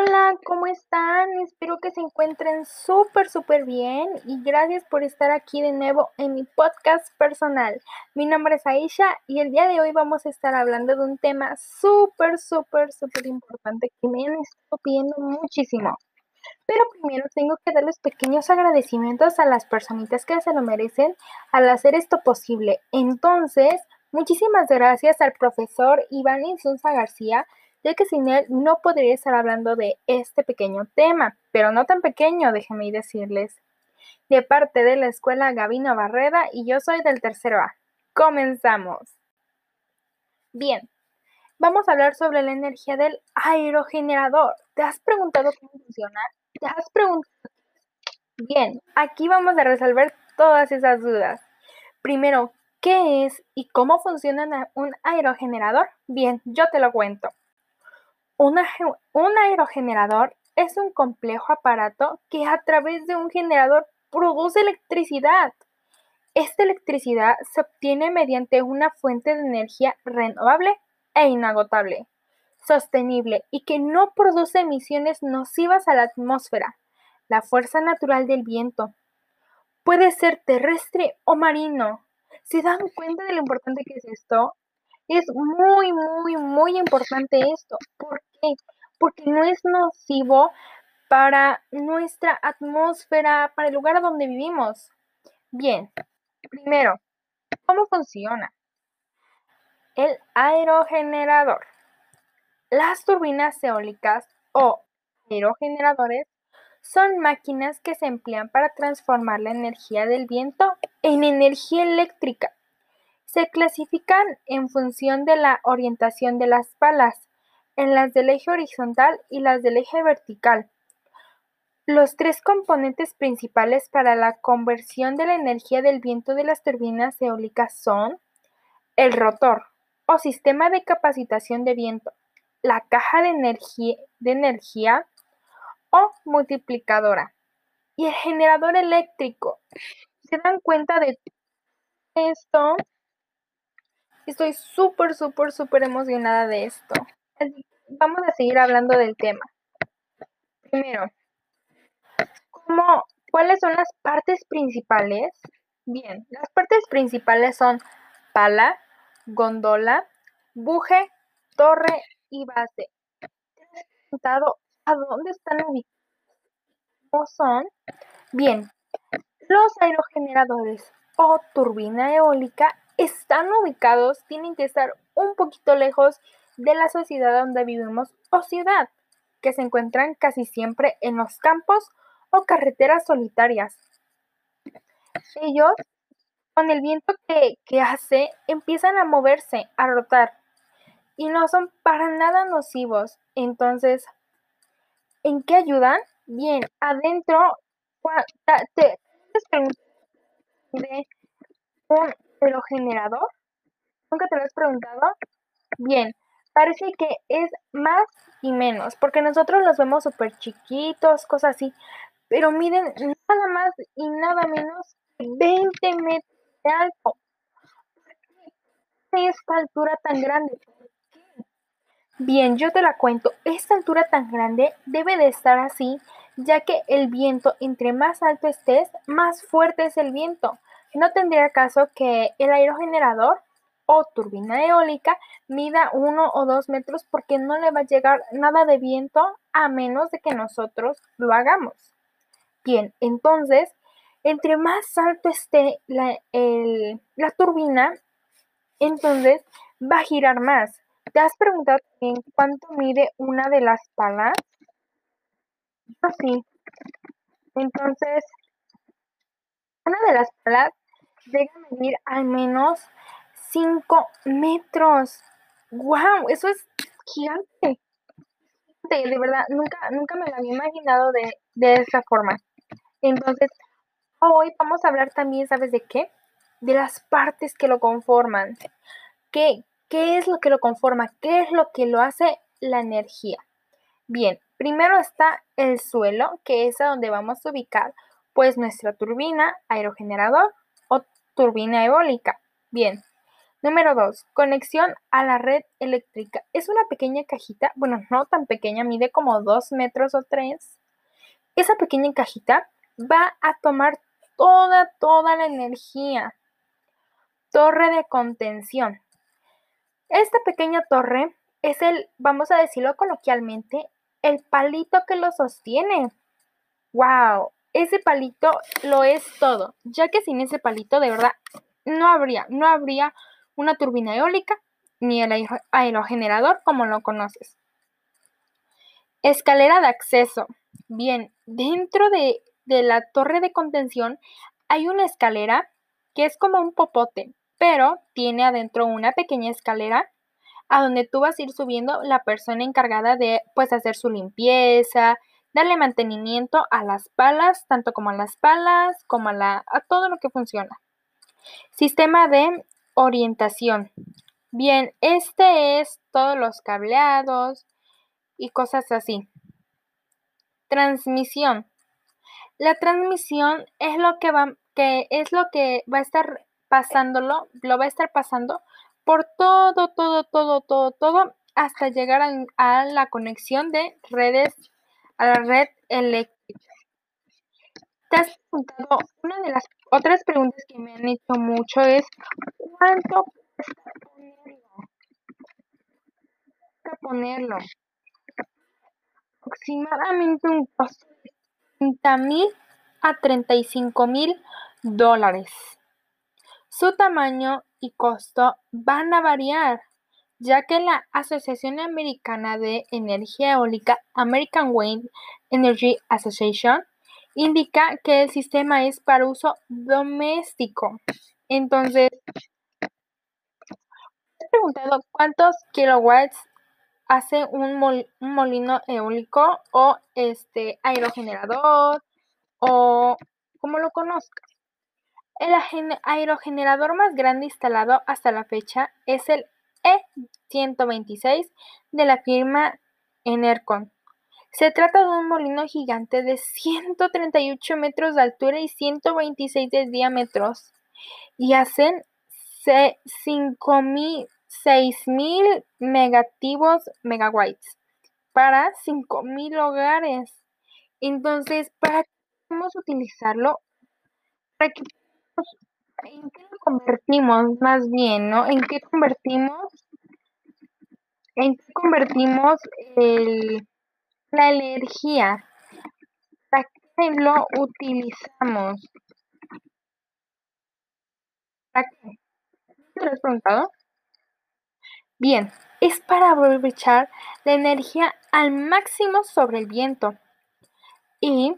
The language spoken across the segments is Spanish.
Hola, ¿cómo están? Espero que se encuentren súper, súper bien y gracias por estar aquí de nuevo en mi podcast personal. Mi nombre es Aisha y el día de hoy vamos a estar hablando de un tema súper, súper, súper importante que me han estado pidiendo muchísimo. Pero primero tengo que darles pequeños agradecimientos a las personitas que se lo merecen al hacer esto posible. Entonces, muchísimas gracias al profesor Iván Insunza García ya que sin él no podría estar hablando de este pequeño tema, pero no tan pequeño, déjenme decirles. De parte de la escuela Gabino Barreda y yo soy del tercero A. Comenzamos. Bien, vamos a hablar sobre la energía del aerogenerador. ¿Te has preguntado cómo funciona? ¿Te has preguntado? Bien, aquí vamos a resolver todas esas dudas. Primero, ¿qué es y cómo funciona un aerogenerador? Bien, yo te lo cuento. Un aerogenerador es un complejo aparato que a través de un generador produce electricidad. Esta electricidad se obtiene mediante una fuente de energía renovable e inagotable, sostenible y que no produce emisiones nocivas a la atmósfera. La fuerza natural del viento puede ser terrestre o marino. ¿Se dan cuenta de lo importante que es esto? Es muy, muy, muy importante esto. ¿Por qué? Porque no es nocivo para nuestra atmósfera, para el lugar donde vivimos. Bien, primero, ¿cómo funciona? El aerogenerador. Las turbinas eólicas o aerogeneradores son máquinas que se emplean para transformar la energía del viento en energía eléctrica se clasifican en función de la orientación de las palas, en las del eje horizontal y las del eje vertical. Los tres componentes principales para la conversión de la energía del viento de las turbinas eólicas son el rotor o sistema de capacitación de viento, la caja de energía, o multiplicadora y el generador eléctrico. ¿Se dan cuenta de esto? Estoy súper, súper, súper emocionada de esto. vamos a seguir hablando del tema. Primero, ¿cómo, ¿cuáles son las partes principales? Bien, las partes principales son pala, gondola, buje, torre y base. ¿Te has preguntado a dónde están ubicados? ¿Cómo son? Bien, los aerogeneradores o turbina eólica están ubicados tienen que estar un poquito lejos de la sociedad donde vivimos o ciudad, que se encuentran casi siempre en los campos o carreteras solitarias. Ellos, con el viento que, hace, empiezan a moverse, a rotar, y no son para nada nocivos. Entonces, ¿en qué ayudan? Bien, adentro, te, de un aerogenerador? ¿Nunca te lo has preguntado? Bien, parece que es más y menos, porque nosotros los vemos súper chiquitos, cosas así, pero miden nada más y nada menos que 20 metros de alto. ¿Por qué esta altura tan grande? Bien, yo te la cuento. Esta altura tan grande debe de estar así, ya que el viento, entre más alto estés, más fuerte es el viento. No tendría caso que el aerogenerador o turbina eólica mida uno o dos metros porque no le va a llegar nada de viento a menos de que nosotros lo hagamos. Bien, entonces, entre más alto esté la, turbina, entonces va a girar más. ¿Te has preguntado en cuánto mide una de las palas? Así. Entonces, una de las palas llega a medir al menos 5 metros. ¡Wow! Eso es gigante. De verdad, nunca, nunca me lo había imaginado de, de esa forma. Entonces, hoy vamos a hablar también, ¿sabes de qué? De las partes que lo conforman. ¿Qué, ¿Qué es lo que lo conforma? ¿Qué es lo que lo hace la energía? Bien, primero está el suelo, que es a donde vamos a ubicar pues nuestra turbina, aerogenerador o turbina eólica. Bien, Número 2. Conexión a la red eléctrica. Es una pequeña cajita, bueno, no tan pequeña, mide como 2 metros o 3. Esa pequeña cajita va a tomar toda, toda la energía. Torre de contención. Esta pequeña torre es el, vamos a decirlo coloquialmente, el palito que lo sostiene. ¡Wow! Ese palito lo es todo, ya que sin ese palito de verdad no habría, no habría una turbina eólica ni el aerogenerador como lo conoces. Escalera de acceso. Bien, dentro de, de la torre de contención hay una escalera que es como un popote, pero tiene adentro una pequeña escalera a donde tú vas a ir subiendo la persona encargada de pues hacer su limpieza, darle mantenimiento a las palas, tanto como a las palas, como a, la, a todo lo que funciona. Sistema de orientación. Bien, este es todos los cableados y cosas así. Transmisión. La transmisión es lo que va, que es lo que va a estar pasándolo, lo va a estar pasando por todo, todo, todo, todo, todo, hasta llegar a, la conexión de redes, a la red eléctrica. Te has preguntado, una de las otras preguntas que me han hecho mucho es, ¿cuánto cuesta ponerlo? Aproximadamente un costo de 30 mil a 35 mil dólares. Su tamaño y costo van a variar, ya que la Asociación Americana de Energía Eólica, American Wind Energy Association, indica que el sistema es para uso doméstico. Entonces, he preguntado cuántos kilowatts hace un, molino eólico o este aerogenerador o como lo conozcas. El aerogenerador más grande instalado hasta la fecha es el E126 de la firma Enercon. Se trata de un molino gigante de 138 metros de altura y 126 de diámetros y hacen 6.000 negativos megawatts para 5.000 hogares. Entonces, ¿para qué podemos utilizarlo? ¿Para qué ¿En qué lo convertimos más bien, no? ¿En qué convertimos? ¿En qué convertimos el, la energía? ¿Para qué lo utilizamos? ¿Para qué? ¿Te lo has preguntado? Bien, es para aprovechar la energía al máximo sobre el viento. Y,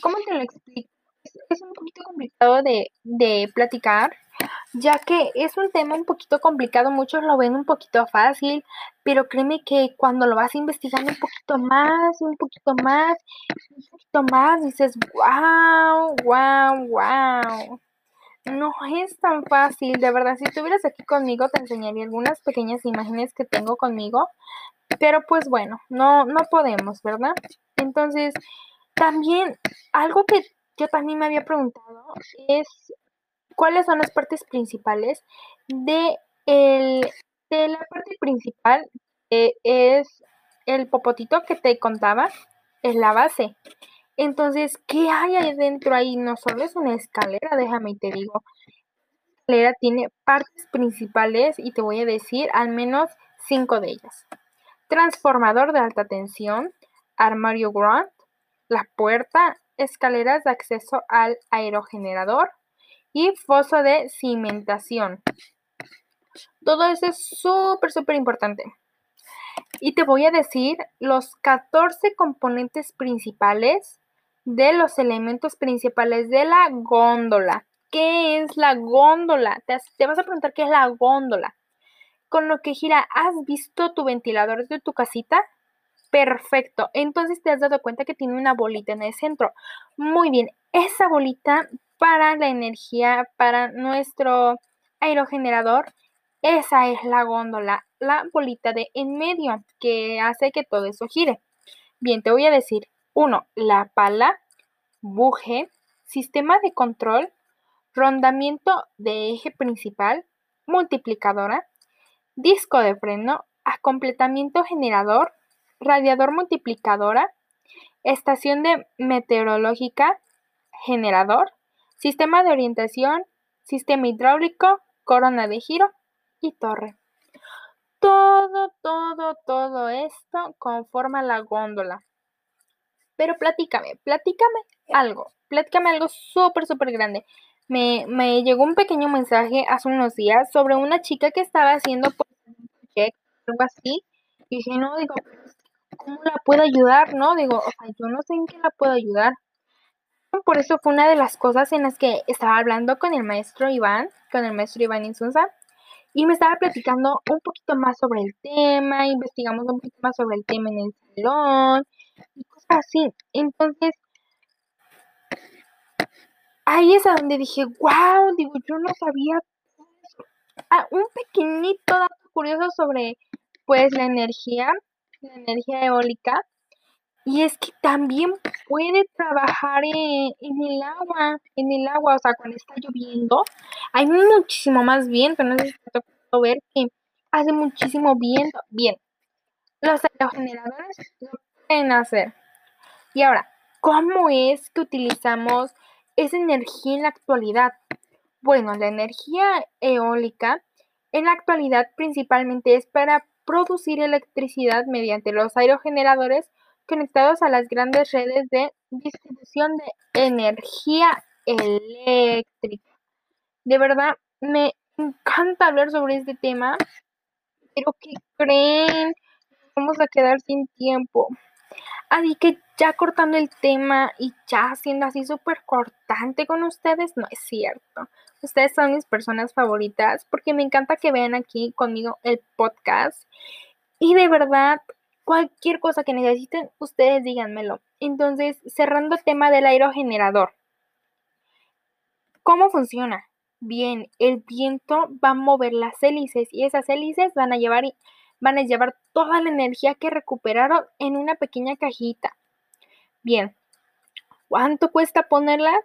¿cómo te lo explico? Es un poquito complicado de, de platicar, ya que es un tema un poquito complicado, muchos lo ven un poquito fácil, pero créeme que cuando lo vas investigando un poquito más, un poquito más, un poquito más, dices, wow, wow, wow. No es tan fácil, de verdad, si estuvieras aquí conmigo te enseñaría algunas pequeñas imágenes que tengo conmigo, pero pues bueno, no, no podemos, ¿verdad? Entonces, también algo que yo también me había preguntado es cuáles son las partes principales de, el, de la parte principal es el popotito que te contaba, es la base. Entonces, ¿qué hay ahí dentro ahí? No solo es una escalera, déjame y te digo. La escalera tiene partes principales y te voy a decir al menos cinco de ellas. Transformador de alta tensión, armario ground, la puerta, escaleras de acceso al aerogenerador y foso de cimentación. Todo eso es súper, súper importante. Y te voy a decir los 14 componentes principales de los elementos principales de la góndola. ¿Qué es la góndola? Te, te, vas a preguntar qué es la góndola. Con lo que gira, ¿has visto tu ventilador de tu casita? Perfecto. Entonces te has dado cuenta que tiene una bolita en el centro. Muy bien. Esa bolita para la energía, para nuestro aerogenerador, esa es la góndola, la bolita de en medio que hace que todo eso gire. Bien, te voy a decir. Uno, la pala, buje, sistema de control, rondamiento de eje principal, multiplicadora, disco de freno, acompletamiento generador, radiador multiplicadora, estación de meteorológica, generador, sistema de orientación, sistema hidráulico, corona de giro y torre. Todo, todo, todo esto conforma la góndola. Pero platícame, platícame algo, platícame algo súper, súper grande. Me, me, llegó un pequeño mensaje hace unos días sobre una chica que estaba haciendo pues, algo así. Y dije, no, digo, ¿cómo la puedo ayudar? No, digo, o sea, yo no sé en qué la puedo ayudar. Por eso fue una de las cosas en las que estaba hablando con el maestro Iván, con el maestro Iván Insunza, y me estaba platicando un poquito más sobre el tema, investigamos un poquito más sobre el tema en el salón y cosas así. Entonces, ahí es a donde dije, wow, digo, yo no sabía ah, un pequeñito dato curioso sobre, pues, la energía, la energía eólica. Y es que también puede trabajar en, el agua, en el agua, o sea, cuando está lloviendo, hay muchísimo más viento, no sé si te tocado ver que hace muchísimo viento. Bien, los aerogeneradores lo pueden hacer. Y ahora, ¿cómo es que utilizamos esa energía en la actualidad? Bueno, la energía eólica en la actualidad principalmente es para producir electricidad mediante los aerogeneradores conectados a las grandes redes de distribución de energía eléctrica. De verdad, me encanta hablar sobre este tema, pero ¿qué creen? Vamos a quedar sin tiempo. Así que ya cortando el tema y ya siendo así súper cortante con ustedes, no es cierto. Ustedes son mis personas favoritas porque me encanta que vean aquí conmigo el podcast. Y de verdad, Cualquier cosa que necesiten, ustedes díganmelo. Entonces, cerrando el tema del aerogenerador. ¿Cómo funciona? Bien, el viento va a mover las hélices y esas hélices van a llevar, van a llevar toda la energía que recuperaron en una pequeña cajita. Bien, ¿cuánto cuesta ponerlas?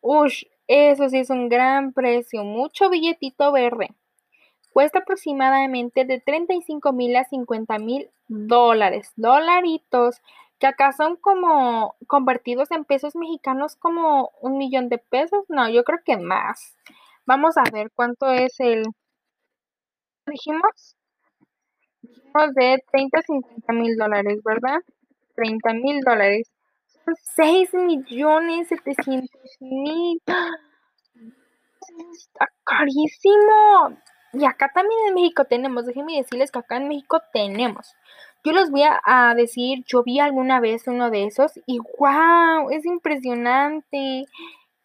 Uy, eso sí es un gran precio, mucho billetito verde. Cuesta aproximadamente de 35 mil a 50 mil dólares, dolaritos, que acá son como convertidos en pesos mexicanos como un millón de pesos. No, yo creo que más. Vamos a ver cuánto es el... Dijimos, dijimos de 30 a 50 mil dólares, ¿verdad? 30 mil dólares. Son 6 millones 700 mil. Está carísimo. Y acá también en México tenemos, déjenme decirles que acá en México tenemos. Yo les voy a, decir, yo vi alguna vez uno de esos y wow, es impresionante.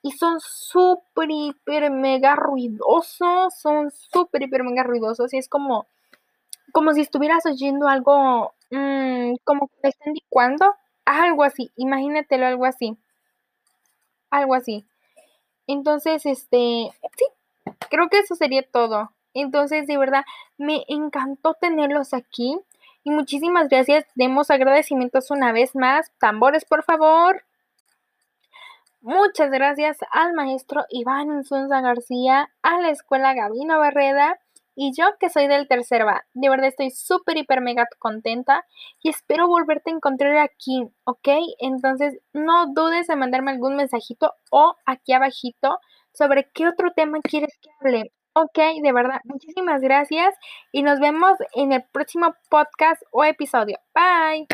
Y son súper, hiper, mega ruidosos, son súper, hiper, mega ruidosos. Y es como, como si estuvieras oyendo algo, mmm, como que están licuando, algo así, imagínatelo, algo así. Algo así. Entonces, este, sí, creo que eso sería todo. Entonces, de verdad, me encantó tenerlos aquí. Y muchísimas gracias. Demos agradecimientos una vez más. Tambores, por favor. Muchas gracias al maestro Iván Insunza García, a la escuela Gabino Barreda y yo que soy del tercer va. De verdad estoy súper, hiper, mega contenta y espero volverte a encontrar aquí, ¿ok? Entonces no dudes en mandarme algún mensajito o aquí abajito sobre qué otro tema quieres que hable. Ok, de verdad, muchísimas gracias y nos vemos en el próximo podcast o episodio. Bye.